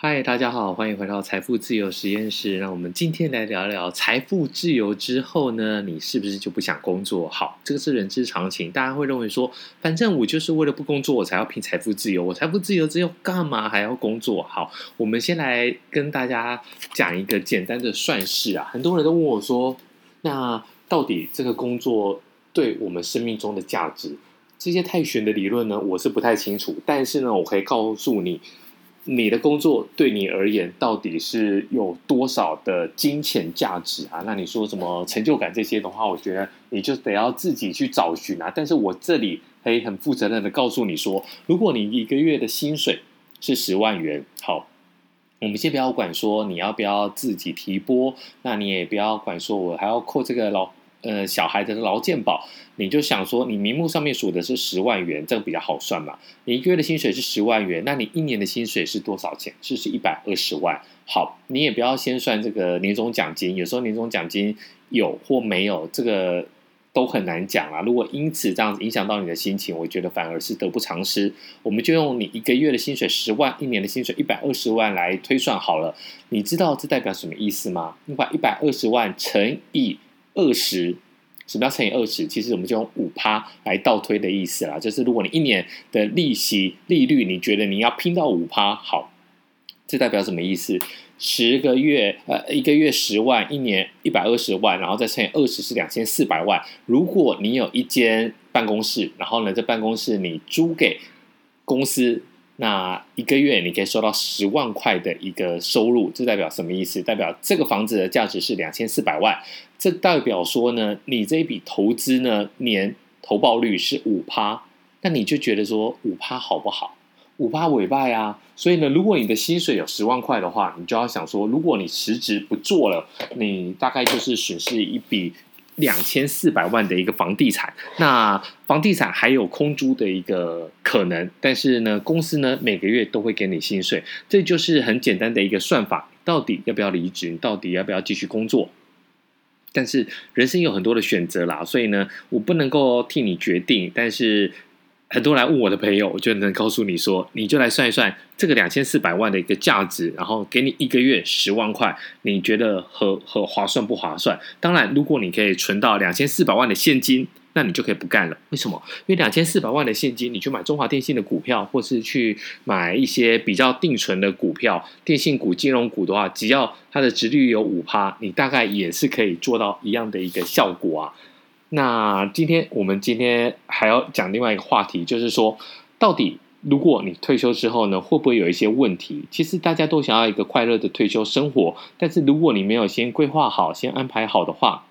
嗨，大家好，欢迎回到财富自由实验室。那我们今天来聊聊财富自由之后呢，你是不是就不想工作？好，这个是人之常情。大家会认为说，反正我就是为了不工作，我才要拼财富自由。我财富自由之后干嘛还要工作？好，我们先来跟大家讲一个简单的算式啊。很多人都问我说，那到底这个工作对我们生命中的价值，这些太玄的理论呢，我是不太清楚。但是呢，我可以告诉你。你的工作对你而言到底是有多少的金钱价值啊？那你说什么成就感这些的话，我觉得你就得要自己去找寻啊。但是我这里可以很负责任的告诉你说，如果你一个月的薪水是十万元，好，我们先不要管说你要不要自己提拨，那你也不要管说我还要扣这个劳。呃，小孩的劳健保，你就想说，你名目上面数的是十万元，这个比较好算嘛。你一个月的薪水是十万元，那你一年的薪水是多少钱？就是一百二十万。好，你也不要先算这个年终奖金，有时候年终奖金有或没有，这个都很难讲啦。如果因此这样子影响到你的心情，我觉得反而是得不偿失。我们就用你一个月的薪水十万，一年的薪水一百二十万来推算好了。你知道这代表什么意思吗？你把一百二十万乘以二十，什么叫乘以二十？其实我们就用五趴来倒推的意思啦。就是如果你一年的利息利率，你觉得你要拼到五趴，好，这代表什么意思？十个月，呃，一个月十万，一年一百二十万，然后再乘以二十是两千四百万。如果你有一间办公室，然后呢，这办公室你租给公司。那一个月你可以收到十万块的一个收入，这代表什么意思？代表这个房子的价值是两千四百万。这代表说呢，你这一笔投资呢，年投报率是五趴。那你就觉得说五趴好不好？五趴尾拜啊。所以呢，如果你的薪水有十万块的话，你就要想说，如果你辞职不做了，你大概就是损失一笔。两千四百万的一个房地产，那房地产还有空租的一个可能，但是呢，公司呢每个月都会给你薪水，这就是很简单的一个算法。到底要不要离职？你到底要不要继续工作？但是人生有很多的选择啦，所以呢，我不能够替你决定，但是。很多来问我的朋友，我就能告诉你说，你就来算一算这个两千四百万的一个价值，然后给你一个月十万块，你觉得合合划算不划算？当然，如果你可以存到两千四百万的现金，那你就可以不干了。为什么？因为两千四百万的现金，你去买中华电信的股票，或是去买一些比较定存的股票，电信股、金融股的话，只要它的殖利率有五趴，你大概也是可以做到一样的一个效果啊。那今天我们今天还要讲另外一个话题，就是说，到底如果你退休之后呢，会不会有一些问题？其实大家都想要一个快乐的退休生活，但是如果你没有先规划好、先安排好的话，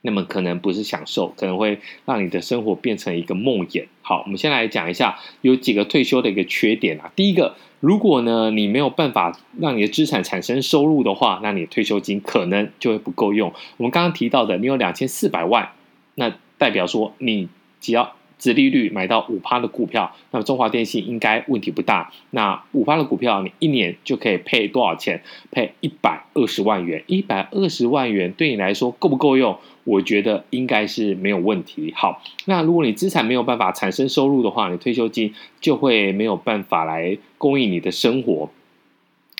那么可能不是享受，可能会让你的生活变成一个梦魇。好，我们先来讲一下有几个退休的一个缺点啊。第一个，如果呢你没有办法让你的资产产生收入的话，那你退休金可能就会不够用。我们刚刚提到的，你有两千四百万。那代表说，你只要殖利率买到五趴的股票，那么中华电信应该问题不大。那五趴的股票，你一年就可以配多少钱？配一百二十万元。一百二十万元对你来说够不够用？我觉得应该是没有问题。好，那如果你资产没有办法产生收入的话，你退休金就会没有办法来供应你的生活。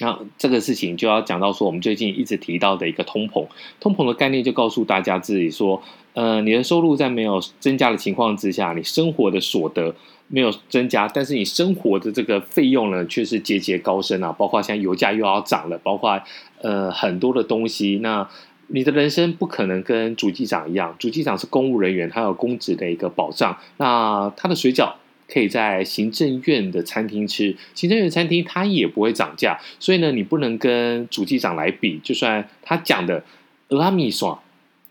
那这个事情就要讲到说，我们最近一直提到的一个通膨。通膨的概念就告诉大家自己说，呃，你的收入在没有增加的情况之下，你生活的所得没有增加，但是你生活的这个费用呢，却是节节高升啊。包括像油价又要涨了，包括呃很多的东西。那你的人生不可能跟主机长一样，主机长是公务人员，他有公职的一个保障。那他的水饺。可以在行政院的餐厅吃，行政院餐厅它也不会涨价，所以呢，你不能跟主机长来比。就算他讲的阿米爽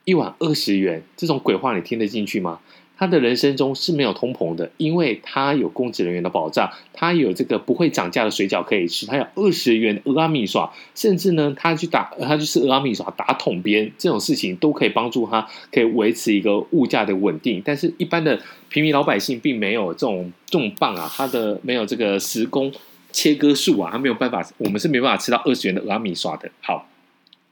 一碗二十元，这种鬼话你听得进去吗？他的人生中是没有通膨的，因为他有公职人员的保障，他有这个不会涨价的水饺可以吃，他有二十元的蚵仔面线，甚至呢，他去打他去吃蚵仔面线打桶边这种事情都可以帮助他可以维持一个物价的稳定。但是，一般的平民老百姓并没有这种这种棒啊，他的没有这个时工切割术啊，他没有办法，我们是没办法吃到二十元的蚵仔面线的。好，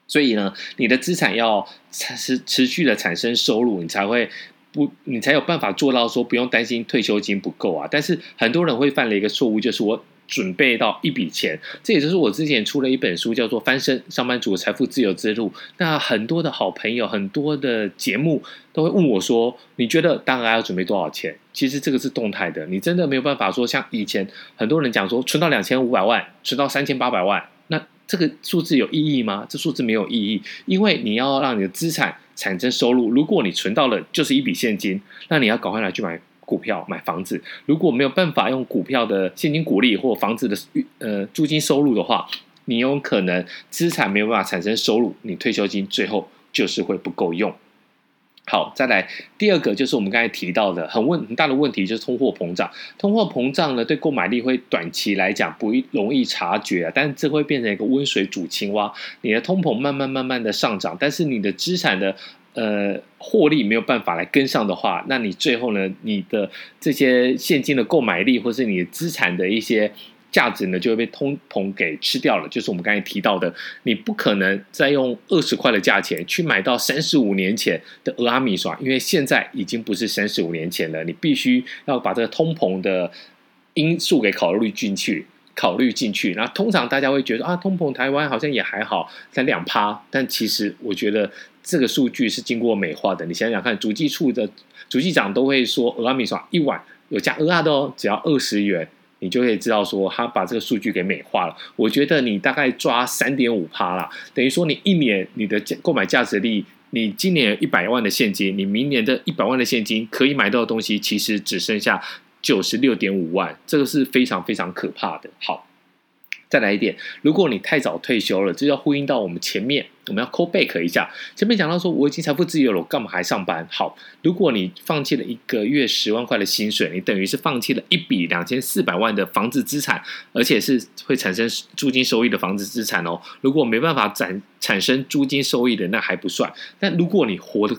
所以呢，你的资产要持持续的产生收入，你才会。不，你才有办法做到说不用担心退休金不够啊！但是很多人会犯了一个错误，就是我准备到一笔钱。这也就是我之前出了一本书，叫做《翻身上班族财富自由之路》。那很多的好朋友，很多的节目都会问我说：“你觉得大概要准备多少钱？”其实这个是动态的，你真的没有办法说像以前很多人讲说存到两千五百万，存到三千八百万，那这个数字有意义吗？这数字没有意义，因为你要让你的资产产生收入。如果你存到了就是一笔现金，那你要赶快来去买。股票买房子，如果没有办法用股票的现金股利或房子的呃租金收入的话，你有可能资产没有办法产生收入，你退休金最后就是会不够用。好，再来第二个就是我们刚才提到的很问很大的问题，就是通货膨胀。通货膨胀呢，对购买力会短期来讲不易容易察觉啊，但是这会变成一个温水煮青蛙。你的通膨慢慢慢慢的上涨，但是你的资产的。呃，获利没有办法来跟上的话，那你最后呢，你的这些现金的购买力，或是你的资产的一些价值呢，就会被通膨给吃掉了。就是我们刚才提到的，你不可能再用二十块的价钱去买到三十五年前的蚵仔米刷，因为现在已经不是三十五年前了。你必须要把这个通膨的因素给考虑进去，考虑进去。那通常大家会觉得啊，通膨台湾好像也还好，才两趴，但其实我觉得。这个数据是经过美化的，你想想看，主计处的主计长都会说，蚵仔面线一碗有加蚵仔的哦，只要二十元，你就可以知道说他把这个数据给美化了。我觉得你大概抓三点五趴啦，等于说你一年你的购买价值力，你今年有一百万的现金，你明年的一百万的现金可以买到的东西，其实只剩下九十六点五万，这个是非常非常可怕的。好。再来一点，如果你太早退休了，这要呼应到我们前面，我们要 call back 一下。前面讲到说，我已经财富自由了，我干嘛还上班？好，如果你放弃了一个月十万块的薪水，你等于是放弃了一笔两千四百万的房子资产，而且是会产生租金收益的房子资产哦。如果没办法产产生租金收益的，那还不算。但如果你活的，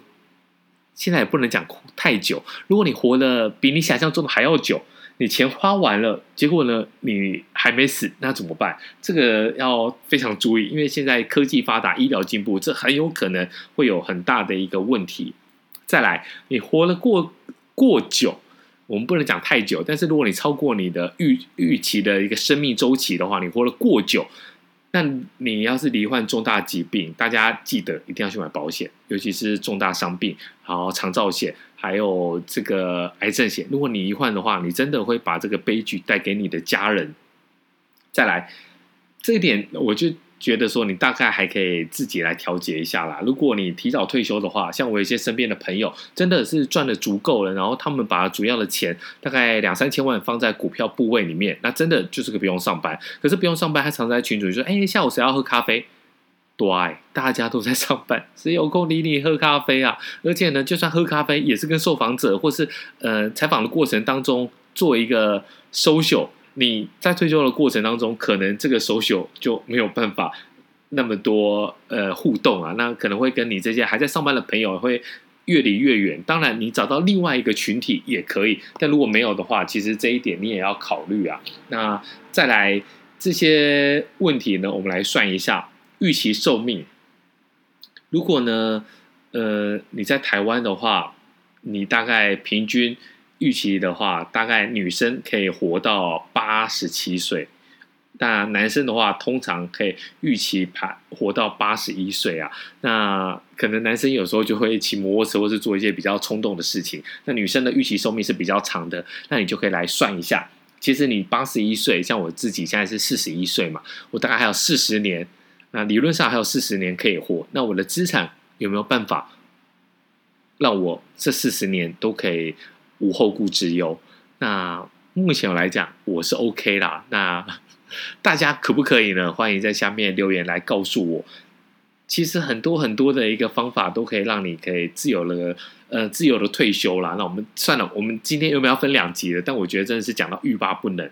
现在也不能讲太久，如果你活的比你想象中的还要久。你钱花完了，结果呢？你还没死，那怎么办？这个要非常注意，因为现在科技发达，医疗进步，这很有可能会有很大的一个问题。再来，你活了过过久，我们不能讲太久，但是如果你超过你的预预期的一个生命周期的话，你活了过久。那你要是罹患重大疾病，大家记得一定要去买保险，尤其是重大伤病，然后长照险，还有这个癌症险。如果你罹患的话，你真的会把这个悲剧带给你的家人。再来，这一点我就。觉得说你大概还可以自己来调节一下啦。如果你提早退休的话，像我一些身边的朋友，真的是赚的足够了，然后他们把主要的钱大概两三千万放在股票部位里面，那真的就是个不用上班。可是不用上班，还常在群主说：“哎，下午谁要喝咖啡？”对，大家都在上班，谁有空理你喝咖啡啊？而且呢，就算喝咖啡，也是跟受访者或是呃采访的过程当中做一个 social。你在退休的过程当中，可能这个 social 就没有办法那么多呃互动啊，那可能会跟你这些还在上班的朋友会越离越远。当然，你找到另外一个群体也可以，但如果没有的话，其实这一点你也要考虑啊。那再来这些问题呢，我们来算一下预期寿命。如果呢，呃，你在台湾的话，你大概平均。预期的话，大概女生可以活到八十七岁，但男生的话，通常可以预期排活到八十一岁啊。那可能男生有时候就会骑摩托车，或是做一些比较冲动的事情。那女生的预期寿命是比较长的，那你就可以来算一下。其实你八十一岁，像我自己现在是四十一岁嘛，我大概还有四十年，那理论上还有四十年可以活。那我的资产有没有办法让我这四十年都可以？无后顾之忧。那目前来讲，我是 OK 啦。那大家可不可以呢？欢迎在下面留言来告诉我。其实很多很多的一个方法都可以让你可以自由的呃自由的退休啦。那我们算了，我们今天有没有要分两集的？但我觉得真的是讲到欲罢不能。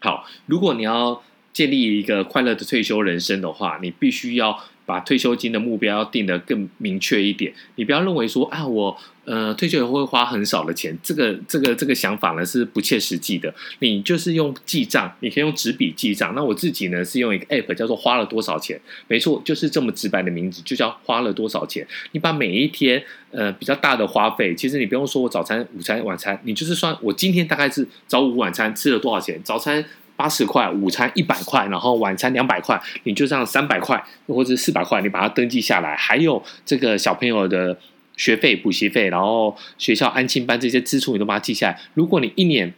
好，如果你要建立一个快乐的退休人生的话，你必须要把退休金的目标要定得更明确一点。你不要认为说啊，我。呃，退休以后会花很少的钱，这个这个这个想法呢是不切实际的。你就是用记账，你可以用纸笔记账。那我自己呢是用一个 app 叫做花了多少钱，没错，就是这么直白的名字，就叫花了多少钱。你把每一天呃比较大的花费，其实你不用说我早餐、午餐、晚餐，你就是算我今天大概是早午晚餐吃了多少钱，早餐八十块，午餐一百块，然后晚餐两百块，你就这样三百块或者四百块，你把它登记下来，还有这个小朋友的学费、补习费，然后学校安亲班这些支出，你都把它记下来。如果你一年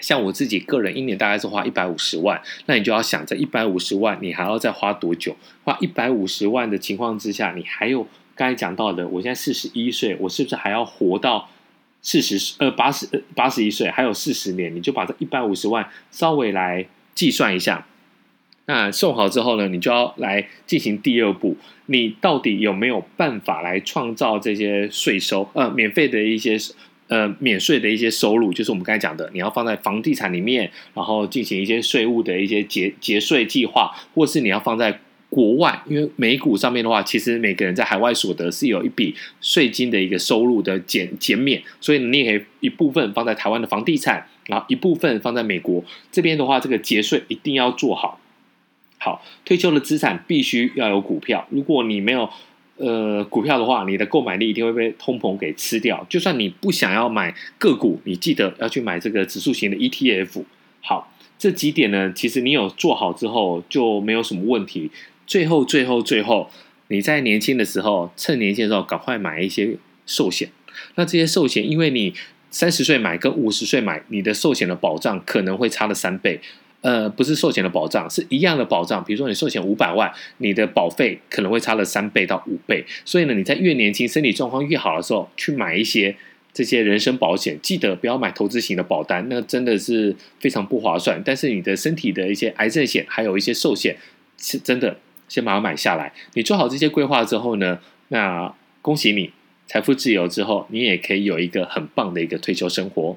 像我自己个人一年大概是花一百五十万，那你就要想这一百五十万，你还要再花多久？花一百五十万的情况之下，你还有刚才讲到的，我现在四十一岁，我是不是还要活到四十呃八十呃八十一岁？还有四十年，你就把这一百五十万稍微来计算一下。那送好之后呢，你就要来进行第二步，你到底有没有办法来创造这些税收呃免费的一些？呃，免税的一些收入，就是我们刚才讲的，你要放在房地产里面，然后进行一些税务的一些节节税计划，或是你要放在国外，因为美股上面的话，其实每个人在海外所得是有一笔税金的一个收入的减减免，所以你也可以一部分放在台湾的房地产，然后一部分放在美国这边的话，这个节税一定要做好。好，退休的资产必须要有股票，如果你没有。呃，股票的话，你的购买力一定会被通膨给吃掉。就算你不想要买个股，你记得要去买这个指数型的 ETF。好，这几点呢，其实你有做好之后就没有什么问题。最后，最后，最后，你在年轻的时候，趁年轻的时候赶快买一些寿险。那这些寿险，因为你三十岁买跟五十岁买，你的寿险的保障可能会差了三倍。呃，不是寿险的保障，是一样的保障。比如说你寿险五百万，你的保费可能会差了三倍到五倍。所以呢，你在越年轻、身体状况越好的时候，去买一些这些人身保险，记得不要买投资型的保单，那真的是非常不划算。但是你的身体的一些癌症险，还有一些寿险，是真的先把它买下来。你做好这些规划之后呢，那恭喜你财富自由之后，你也可以有一个很棒的一个退休生活。